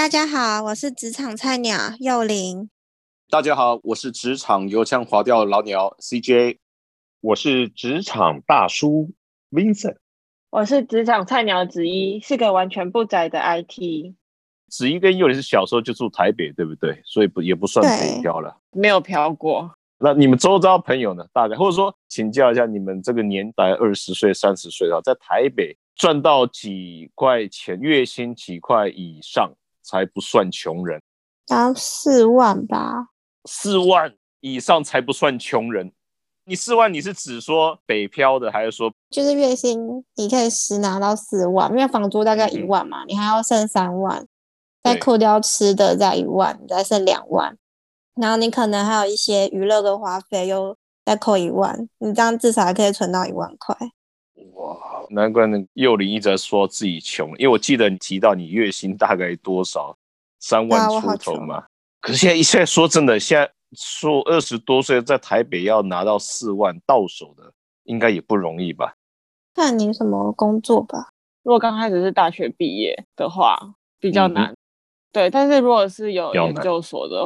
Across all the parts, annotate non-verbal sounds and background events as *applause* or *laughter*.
大家好，我是职场菜鸟幼玲。大家好，我是职场油腔滑调老鸟 CJ。我是职场大叔 Vincent。我是职场菜鸟子一，是个完全不宅的 IT。子一跟幼玲是小时候就住台北，对不对？所以不也不算北漂了，没有漂过。那你们周遭朋友呢？大概或者说请教一下，你们这个年代二十岁、三十岁啊，在台北赚到几块钱，月薪几块以上才不算穷人？要四万吧？四万以上才不算穷人。你四万，你是指说北漂的，还是说就是月薪你可以实拿到四万？因为房租大概一万嘛，你还要剩三万，再扣掉吃的再一万，再剩两万。然后你可能还有一些娱乐的花费，又再扣一万，你这样至少还可以存到一万块。哇，难怪那幼林一直说自己穷，因为我记得你提到你月薪大概多少，三万出头嘛。可是现在现在说真的，现在说二十多岁在台北要拿到四万到手的，应该也不容易吧？看你什么工作吧。如果刚开始是大学毕业的话，比较难。对，但是如果是有研究所的，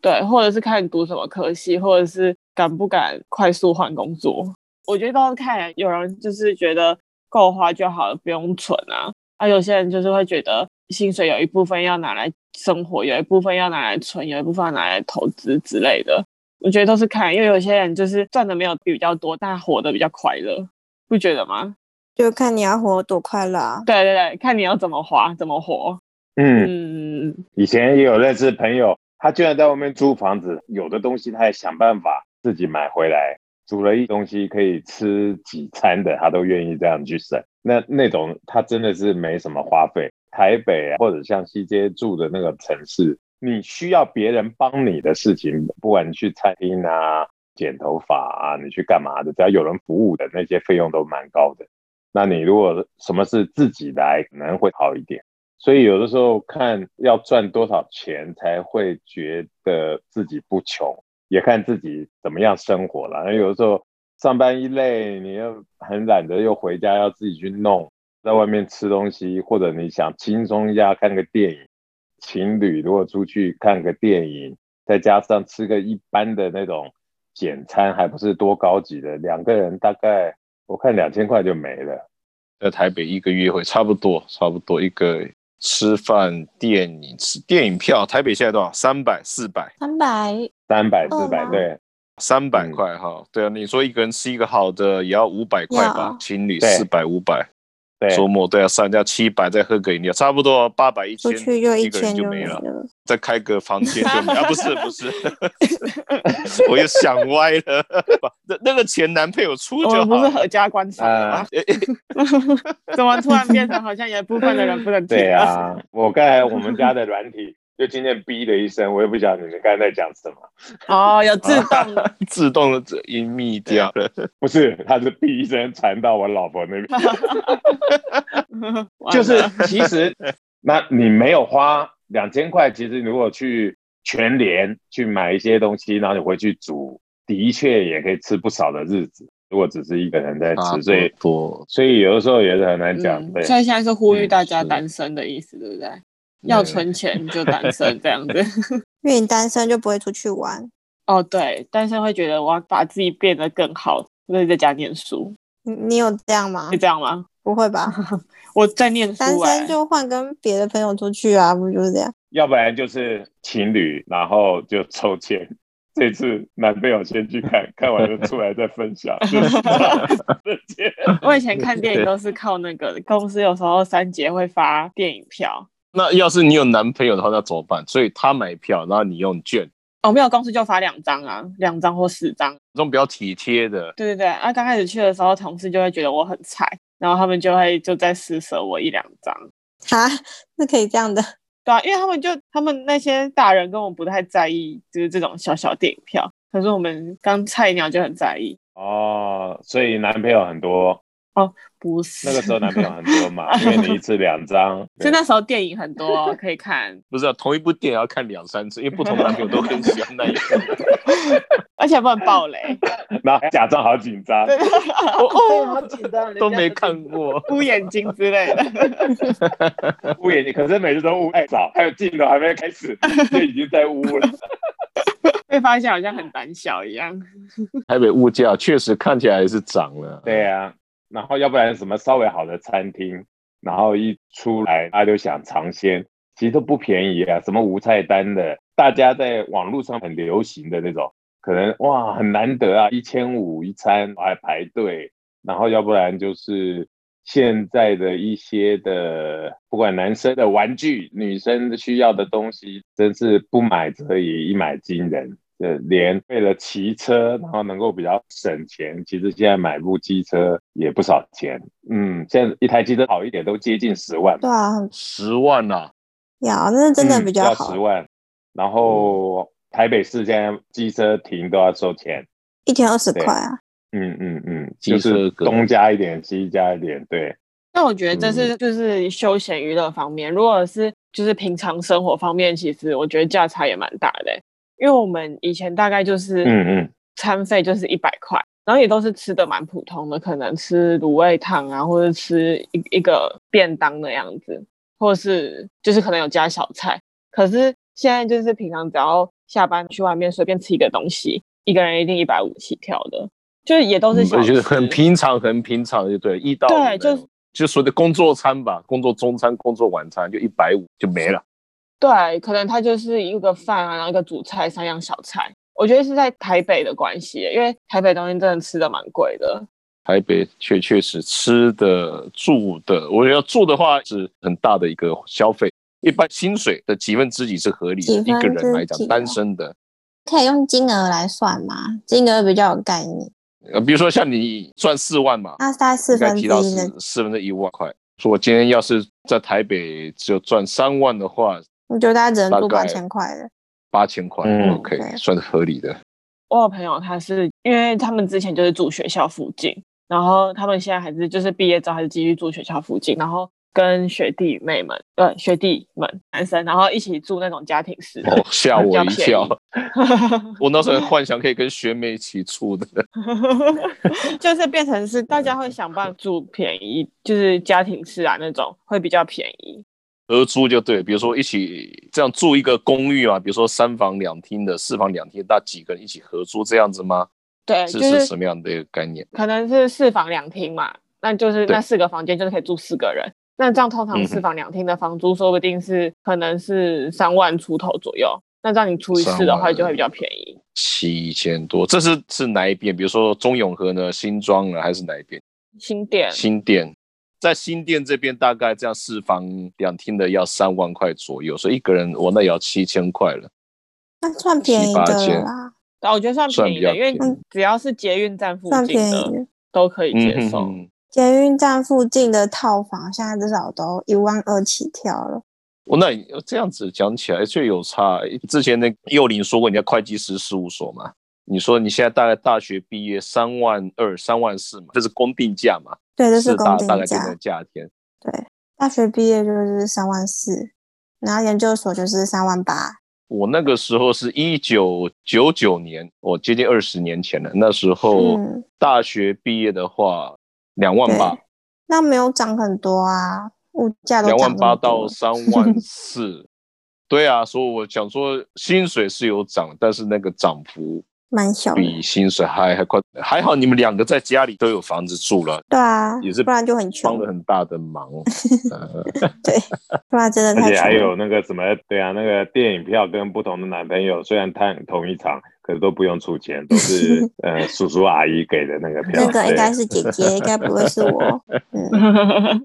对，或者是看你读什么科系，或者是敢不敢快速换工作，我觉得都是看有人就是觉得够花就好了，不用存啊。啊，有些人就是会觉得薪水有一部分要拿来生活，有一部分要拿来存，有一部分要拿来投资之类的。我觉得都是看，因为有些人就是赚的没有比较多，但活得比较快乐，不觉得吗？就看你要活多快乐。对对对，看你要怎么花，怎么活。嗯，以前也有认识朋友，他居然在外面租房子，有的东西他也想办法自己买回来，煮了一东西可以吃几餐的，他都愿意这样去省。那那种他真的是没什么花费。台北或者像西街住的那个城市，你需要别人帮你的事情，不管你去餐厅啊、剪头发啊，你去干嘛的，只要有人服务的那些费用都蛮高的。那你如果什么是自己来，可能会好一点。所以有的时候看要赚多少钱才会觉得自己不穷，也看自己怎么样生活了。那有的时候上班一累，你又很懒得又回家要自己去弄，在外面吃东西，或者你想轻松一下看个电影，情侣如果出去看个电影，再加上吃个一般的那种简餐，还不是多高级的，两个人大概我看两千块就没了。在台北一个月会差不多，差不多一个。吃饭、电影、吃电影票，台北现在多少？三百、四百、三百、三百、四百，对，三百块哈。对啊，你说一个人吃一个好的也要五百块吧？情侣四百、五百。周末都要三加七百，再喝个饮料，差不多八百一千，出去就一千就没了。再开个房间就没啊？*laughs* 不是不是，*laughs* 我又想歪了。*laughs* 那那个钱男朋友出就好，不是合家观赏吗？怎么突然变成好像有一部分的人不能对啊，我刚才我们家的软体。就今天哔的一声，我也不晓得你们刚才在讲什么。哦，有自动的，*laughs* 自动的音密掉了。*laughs* 不是，它是哔一声传到我老婆那边。*laughs* 就是其实，那你没有花两千块，其实如果去全联去买一些东西，然后你回去煮，的确也可以吃不少的日子。如果只是一个人在吃，所以所以有的时候也是很难讲。所以现在是呼吁大家单身的意思，对不对？要存钱就单身这样子，*laughs* 因为你单身就不会出去玩。哦，对，单身会觉得我要把自己变得更好，所以在家念书。你你有这样吗？会这样吗？不会吧？*laughs* 我在念书。单身就换跟别的朋友出去啊，不就是这样？要不然就是情侣，然后就抽签。*laughs* 这次男朋友先去看看完就出来再分享。我以前看电影都是靠那个公司，有时候三节会发电影票。那要是你有男朋友的话，那怎么办？所以他买票，然后你用券。哦，没有公司就发两张啊，两张或四张，这种比较体贴的。对对对，啊，刚开始去的时候，同事就会觉得我很菜，然后他们就会就再施舍我一两张。啊，是可以这样的。对啊，因为他们就他们那些大人跟我不太在意，就是这种小小电影票，可是我们刚菜鸟就很在意。哦，所以男朋友很多。哦，不是，那个时候男朋友很多嘛，*laughs* 因为你一次两张，就那时候电影很多可以看，*laughs* 不是啊同一部电影要看两三次，因为不同男朋友都很喜欢那一个，*laughs* 而且不能爆雷，然后还假装好紧张，哦，好紧张，都没看过，捂眼睛之类的，捂眼睛，可是每次都捂太早，还有镜头还没开始就已经在捂了，被发现好像很胆小一样。台北物价确实看起来是涨了，对呀。然后要不然什么稍微好的餐厅，然后一出来大家就想尝鲜，其实都不便宜啊。什么无菜单的，大家在网络上很流行的那种，可能哇很难得啊，一千五一餐还排队。然后要不然就是现在的一些的，不管男生的玩具，女生需要的东西，真是不买则已，一买惊人。呃，连为了骑车，然后能够比较省钱，其实现在买部机车也不少钱。嗯，现在一台机车好一点都接近十万。对啊，十万呐！要，那是真的比较好。十万，然后台北市现在机车停都要收钱，一天二十块啊。嗯嗯嗯，就是东加一点，西加一点。对。那我觉得这是就是休闲娱乐方面，如果是就是平常生活方面，其实我觉得价差也蛮大的。因为我们以前大概就是嗯嗯，餐费就是一百块，然后也都是吃的蛮普通的，可能吃卤味汤啊，或者吃一一个便当的样子，或是就是可能有加小菜。可是现在就是平常只要下班去外面随便吃一个东西，一个人一定一百五起跳的，就是也都是小吃，很平常，很平常就对，一到对，就就所谓的工作餐吧，工作中餐、工作晚餐就一百五就没了。对，可能它就是一个饭啊，然后一个主菜，三样小菜。我觉得是在台北的关系，因为台北东西真的吃的蛮贵的。台北确确实吃的、住的，我觉得住的话是很大的一个消费。一般薪水的几分之几是合理的，一个人来讲，单身的可以用金额来算吗？金额比较有概念。呃，比如说像你赚四万嘛，那大概四分之一四分之一万块。说我今天要是在台北只有赚三万的话。我觉得大家只能住八千块的，八千块，OK，算是合理的。我有朋友，他是因为他们之前就是住学校附近，然后他们现在还是就是毕业之后还是继续住学校附近，然后跟学弟妹们，呃，学弟们男生，然后一起住那种家庭式，吓我一跳。*laughs* 我那时候幻想可以跟学妹一起住的，*laughs* 就是变成是大家会想办法住便宜，就是家庭式啊那种会比较便宜。合租就对，比如说一起这样住一个公寓啊，比如说三房两厅的、四房两厅，那几个人一起合租这样子吗？对，这是什么样的一个概念？可能是四房两厅嘛，那就是那四个房间就是可以住四个人。那这样通常四房两厅的房租说不定是可能是三万出头左右。那这样你除以四的话就会比较便宜，七千多。这是是哪一边？比如说中永和呢、新庄呢，还是哪一边？新店。新店。在新店这边，大概这样四房两厅的要三万块左右，所以一个人我那也要七千块了，那算便宜的啦。但，我觉得算便宜的，因为只要是捷运站附近的都可以接受。捷运站附近的套房现在至少都一万二起跳了。我那这样子讲起来却有差。之前那幼林说过，你在会计师事务所嘛？你说你现在大概大学毕业三万二、三万四嘛，这是公定价嘛？对，这是公定价。价天。对，大学毕业就是三万四，然后研究所就是三万八。我那个时候是一九九九年，我接近二十年前了。那时候大学毕业的话，两万八。那没有涨很多啊，物价都两万八到三万 *laughs* 四。对啊，所以我想说，薪水是有涨，但是那个涨幅。蛮小，比薪水还还快，还好你们两个在家里都有房子住了。对啊，也是不然就很穷，帮了很大的忙。*laughs* *laughs* 对，不然真的而且还有那个什么，对啊，那个电影票跟不同的男朋友，虽然看同一场，可是都不用出钱，都是 *laughs* 呃叔叔阿姨给的那个票。那个应该是姐姐，应该不会是我。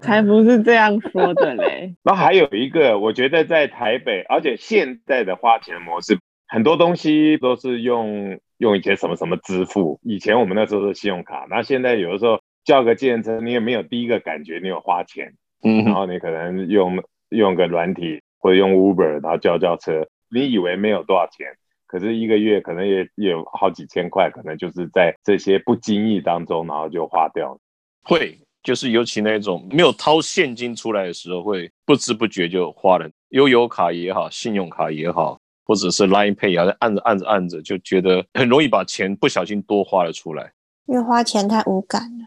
才不是这样说的嘞。然后还有一个，我觉得在台北，而且现在的花钱模式，很多东西都是用。用一些什么什么支付？以前我们那时候是信用卡，那现在有的时候叫个计程车，你也没有第一个感觉，你有花钱，嗯，然后你可能用用个软体或者用 Uber，然后叫叫车，你以为没有多少钱，可是一个月可能也也有好几千块，可能就是在这些不经意当中，然后就花掉了。会，就是尤其那种没有掏现金出来的时候，会不知不觉就花了。悠游卡也好，信用卡也好，或者是 Line Pay 也好，按着按着按着，就觉得很容易把钱不小心多花了出来。因为花钱太无感了。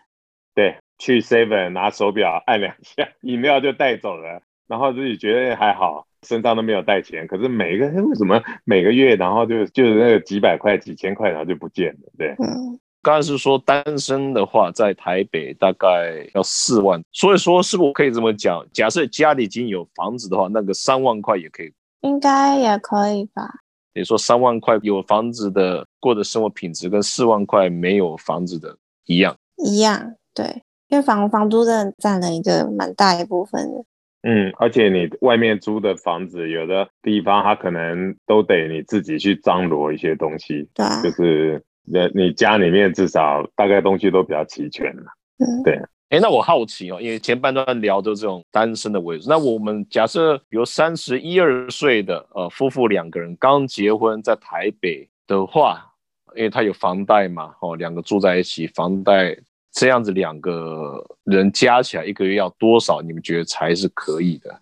对，去 Seven 拿手表按两下，*laughs* 饮料就带走了，然后自己觉得还好，身上都没有带钱。可是每个为什么每个月，然后就就是那个几百块、几千块，然后就不见了？对，嗯。刚才是说单身的话，在台北大概要四万，所以说是不是可以这么讲？假设家里已经有房子的话，那个三万块也可以，应该也可以吧？你说三万块有房子的过的生活品质，跟四万块没有房子的一样？一样，对，因为房房租真的占了一个蛮大一部分的。嗯，而且你外面租的房子，有的地方它可能都得你自己去张罗一些东西，对，就是。那你家里面至少大概东西都比较齐全了，嗯，对。哎，那我好奇哦，因为前半段聊的这种单身的位置，那我们假设比如三十一二岁的呃夫妇两个人刚结婚在台北的话，因为他有房贷嘛，哦，两个住在一起，房贷这样子两个人加起来一个月要多少？你们觉得才是可以的？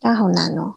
那好难哦，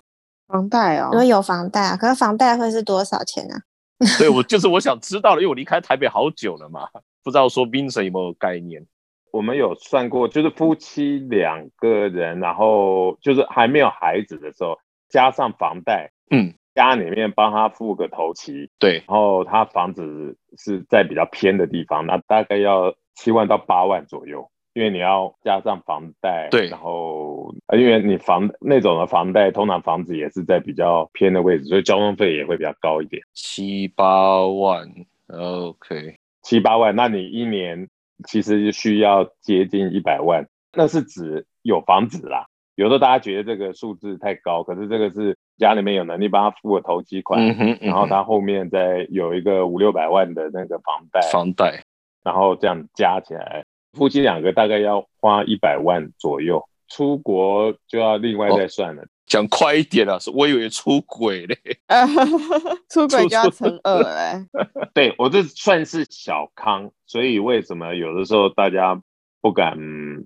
房贷哦，因为有房贷啊，可是房贷会是多少钱啊？*laughs* 对，我就是我想知道了，因为我离开台北好久了嘛，不知道说 Vincent 有没有概念。我们有算过，就是夫妻两个人，然后就是还没有孩子的时候，加上房贷，嗯，家里面帮他付个头期，对，然后他房子是在比较偏的地方，那大概要七万到八万左右。因为你要加上房贷，对，然后因为你房那种的房贷，通常房子也是在比较偏的位置，所以交通费也会比较高一点，七八万，OK，七八万，那你一年其实就需要接近一百万，那是指有房子啦。有的大家觉得这个数字太高，可是这个是家里面有能力帮他付个头期款，然后他后面再有一个五六百万的那个房贷，房贷，然后这样加起来。夫妻两个大概要花一百万左右，出国就要另外再算了。讲快一点啊，我以为出轨嘞，*laughs* 出轨就要乘二嘞。*laughs* 对我这算是小康，所以为什么有的时候大家不敢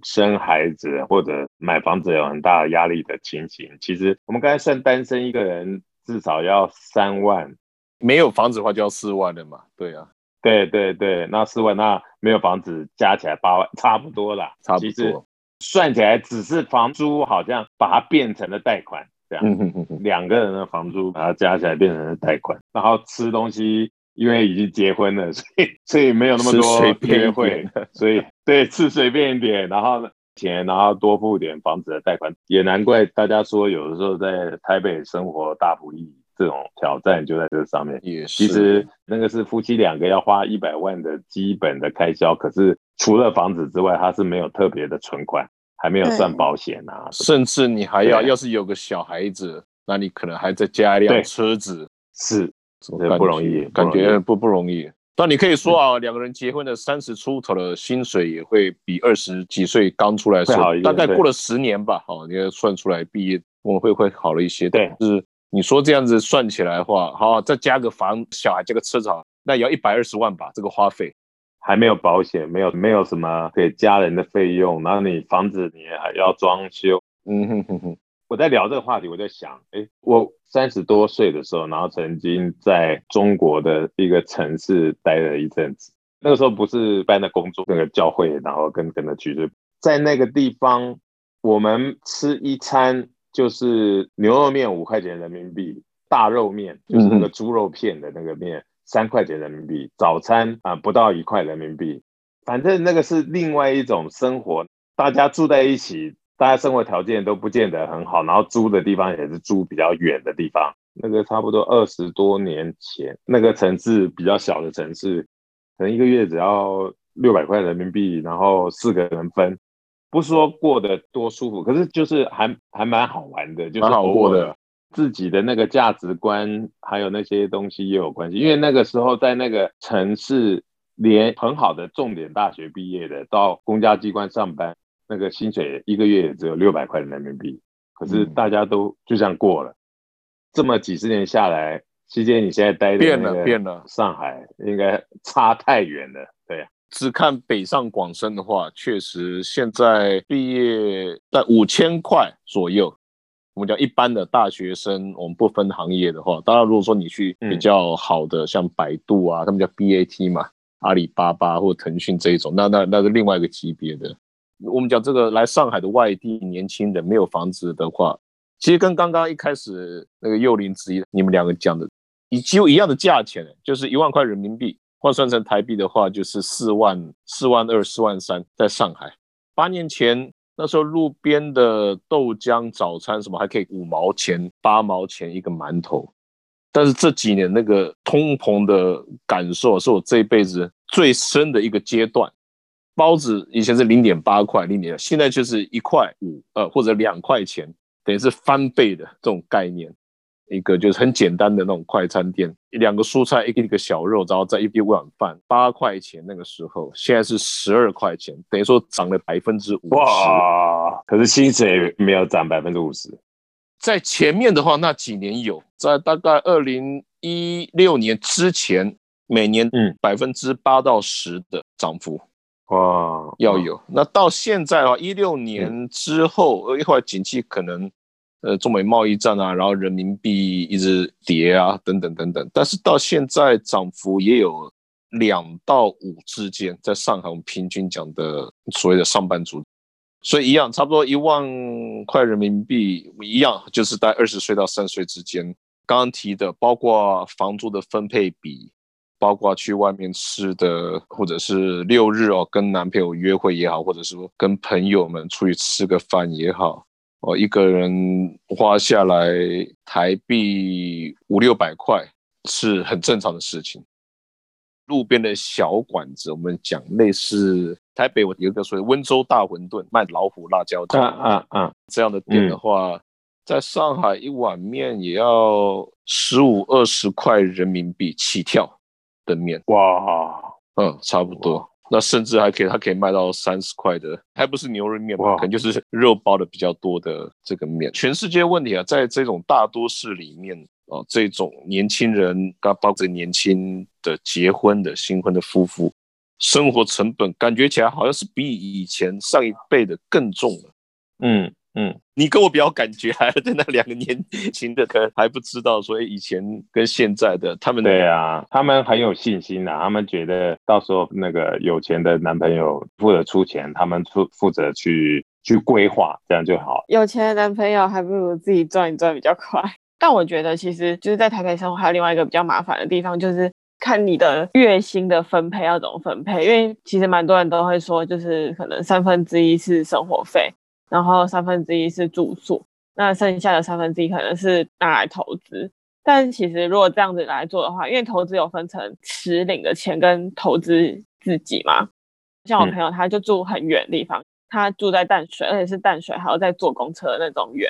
生孩子或者买房子有很大的压力的情形？其实我们刚才算单身一个人至少要三万，没有房子的话就要四万了嘛。对啊。对对对，那四万，那没有房子加起来八万，差不多啦。差不多，算起来只是房租，好像把它变成了贷款这样。嗯嗯嗯两个人的房租把它加起来变成了贷款，然后吃东西，因为已经结婚了，所以所以没有那么多约会，所以对吃随便一点，然后钱，然后多付点房子的贷款，也难怪大家说有的时候在台北生活大不易。这种挑战就在这上面，也其实那个是夫妻两个要花一百万的基本的开销，可是除了房子之外，他是没有特别的存款，还没有算保险啊，甚至你还要，要是有个小孩子，那你可能还再加一辆车子，是，不容易，感觉不不容易。但你可以说啊，两个人结婚的三十出头的薪水也会比二十几岁刚出来时候，大概过了十年吧，好，你要算出来毕业我们会会好了一些，对，就是。你说这样子算起来的话，好，再加个房，小孩加个车子，那也要一百二十万吧？这个花费还没有保险，没有没有什么给家人的费用，然后你房子你还要装修。嗯哼哼哼。我在聊这个话题，我在想，哎，我三十多岁的时候，然后曾经在中国的一个城市待了一阵子，那个时候不是办的工作，那个教会，然后跟跟着去，在那个地方，我们吃一餐。就是牛肉面五块钱人民币，大肉面就是那个猪肉片的那个面三块钱人民币，早餐啊不到一块人民币，反正那个是另外一种生活，大家住在一起，大家生活条件都不见得很好，然后租的地方也是租比较远的地方，那个差不多二十多年前，那个城市比较小的城市，可能一个月只要六百块人民币，然后四个人分。不是说过得多舒服，可是就是还还蛮好玩的，就是好过的。自己的那个价值观还有那些东西也有关系。因为那个时候在那个城市，连很好的重点大学毕业的到公家机关上班，那个薪水一个月也只有六百块人民币，可是大家都就这样过了。这么几十年下来，期间你现在待的变了变了，上海应该差太远了。对只看北上广深的话，确实现在毕业在五千块左右。我们讲一般的大学生，我们不分行业的话，当然如果说你去比较好的，像百度啊，他们叫 BAT 嘛，阿里巴巴或腾讯这一种，那那那是另外一个级别的。我们讲这个来上海的外地年轻人没有房子的话，其实跟刚刚一开始那个幼林之一你们两个讲的，以几乎一样的价钱，就是一万块人民币换算成台币的话，就是四万四万二四万三，在上海八年前。那时候路边的豆浆早餐什么还可以五毛钱八毛钱一个馒头，但是这几年那个通膨的感受是我这一辈子最深的一个阶段。包子以前是零点八块零点，现在就是一块五呃或者两块钱，等于是翻倍的这种概念。一个就是很简单的那种快餐店，两个蔬菜，一个一个小肉，然后再一一碗饭，八块钱那个时候，现在是十二块钱，等于说涨了百分之五十。哇！可是薪水没有涨百分之五十。在前面的话，那几年有，在大概二零一六年之前，每年嗯百分之八到十的涨幅。哇！要有。那到现在的话，一六年之后，一会儿景气可能。呃，中美贸易战啊，然后人民币一直跌啊，等等等等，但是到现在涨幅也有两到五之间，在上海我们平均讲的所谓的上班族，所以一样，差不多一万块人民币一样，就是在二十岁到三十岁之间。刚刚提的，包括房租的分配比，包括去外面吃的，或者是六日哦跟男朋友约会也好，或者是说跟朋友们出去吃个饭也好。哦，一个人花下来台币五六百块是很正常的事情。路边的小馆子，我们讲类似台北，我有一个所谓温州大馄饨，卖老虎辣椒酱，啊啊啊，这样的店的话，在上海一碗面也要十五二十块人民币起跳的面。哇，嗯，差不多。那甚至还可以，它可以卖到三十块的，还不是牛肉面吧？可能就是肉包的比较多的这个面。全世界问题啊，在这种大都市里面啊，这种年轻人，包括年轻的结婚的新婚的夫妇，生活成本感觉起来好像是比以前上一辈的更重了。嗯。嗯，你跟我比较感觉，还在那两个年轻的，可能还不知道，所以以前跟现在的他们，对啊，他们很有信心啊，他们觉得到时候那个有钱的男朋友负责出钱，他们负负责去去规划，这样就好。有钱的男朋友还不如自己赚一赚比较快。但我觉得其实就是在台北生活还有另外一个比较麻烦的地方，就是看你的月薪的分配要怎么分配，因为其实蛮多人都会说，就是可能三分之一是生活费。然后三分之一是住宿，那剩下的三分之一可能是拿来投资。但其实如果这样子来做的话，因为投资有分成持领的钱跟投资自己嘛。像我朋友他就住很远的地方，他住在淡水，而且是淡水还要再坐公车那种远。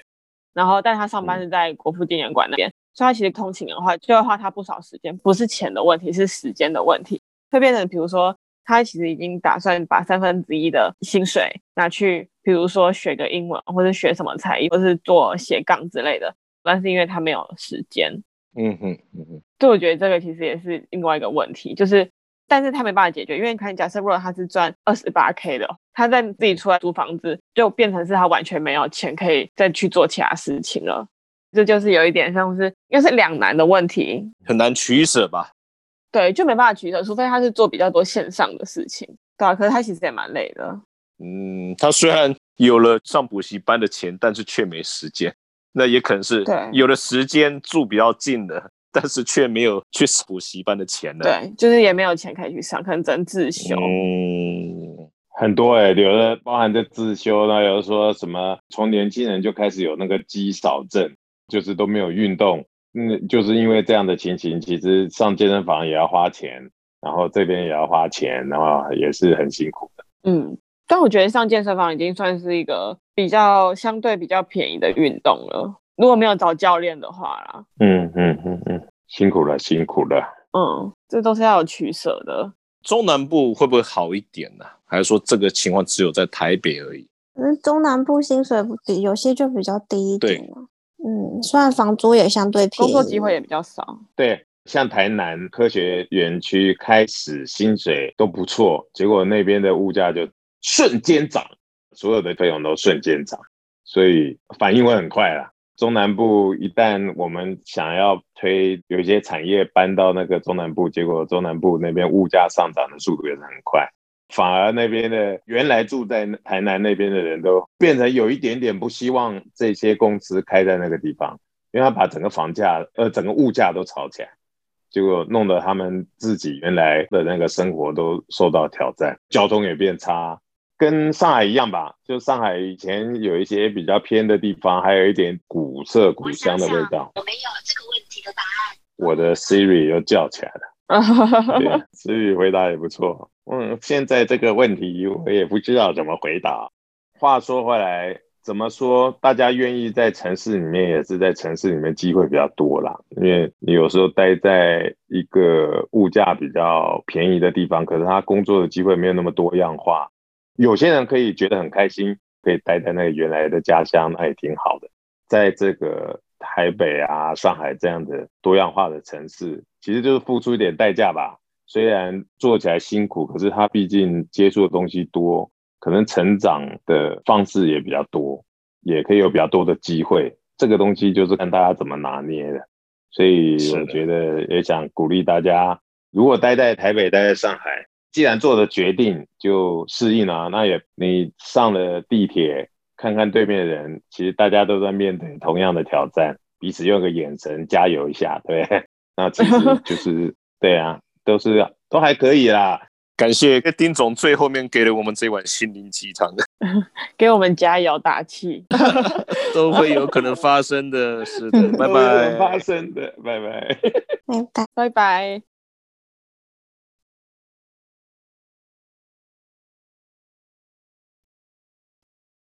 然后，但他上班是在国父纪念馆那边，所以他其实通勤的话就会花他不少时间，不是钱的问题，是时间的问题，会变成比如说。他其实已经打算把三分之一的薪水拿去，比如说学个英文，或者学什么才艺，或是做斜杠之类的。但是因为他没有时间，嗯哼，嗯哼，所以我觉得这个其实也是另外一个问题，就是，但是他没办法解决，因为看假设如果他是赚二十八 k 的，他在自己出来租房子，就变成是他完全没有钱可以再去做其他事情了。这就是有一点像是，应该是两难的问题，很难取舍吧。对，就没办法取舍，除非他是做比较多线上的事情，对啊。可是他其实也蛮累的。嗯，他虽然有了上补习班的钱，但是却没时间。那也可能是对有了时间住比较近的，但是却没有去补习班的钱了。对，就是也没有钱可以去上，可能只能自修。嗯，很多哎，有的包含在自修那有的说什么从年轻人就开始有那个肌少症，就是都没有运动。嗯，就是因为这样的情形，其实上健身房也要花钱，然后这边也要花钱，然后也是很辛苦的。嗯，但我觉得上健身房已经算是一个比较相对比较便宜的运动了。如果没有找教练的话啦，嗯嗯嗯嗯，辛苦了，辛苦了。嗯，这都是要有取舍的。中南部会不会好一点呢？还是说这个情况只有在台北而已？嗯，中南部薪水比有些就比较低一点嗯，虽然房租也相对便宜，工作机会也比较少。对，像台南科学园区开始薪水都不错，结果那边的物价就瞬间涨，所有的费用都瞬间涨，所以反应会很快啦。中南部一旦我们想要推有一些产业搬到那个中南部，结果中南部那边物价上涨的速度也是很快，反而那边的原来住在台南那边的人都变成有一点点不希望这些公司开在那个地方，因为他把整个房价呃整个物价都炒起来，结果弄得他们自己原来的那个生活都受到挑战，交通也变差。跟上海一样吧，就上海以前有一些比较偏的地方，还有一点古色古香的味道。我没有这个问题的答案。我的 Siri 又叫起来了。*laughs* 对，Siri 回答也不错。嗯，现在这个问题我也不知道怎么回答。话说回来，怎么说？大家愿意在城市里面，也是在城市里面机会比较多啦。因为你有时候待在一个物价比较便宜的地方，可是他工作的机会没有那么多样化。有些人可以觉得很开心，可以待在那个原来的家乡，那也挺好的。在这个台北啊、上海这样的多样化的城市，其实就是付出一点代价吧。虽然做起来辛苦，可是他毕竟接触的东西多，可能成长的方式也比较多，也可以有比较多的机会。这个东西就是看大家怎么拿捏的。所以我觉得也想鼓励大家，如果待在台北、待在上海。既然做了决定，就适应了。那也你上了地铁，看看对面的人，其实大家都在面对同样的挑战，彼此用个眼神加油一下，对。*laughs* 那其实就是对啊，都是都还可以啦。感谢丁总最后面给了我们这碗心灵鸡汤，*laughs* 给我们加油打气，*laughs* 都会有可能发生的，是的，拜拜，发生的，拜拜，拜拜，拜拜。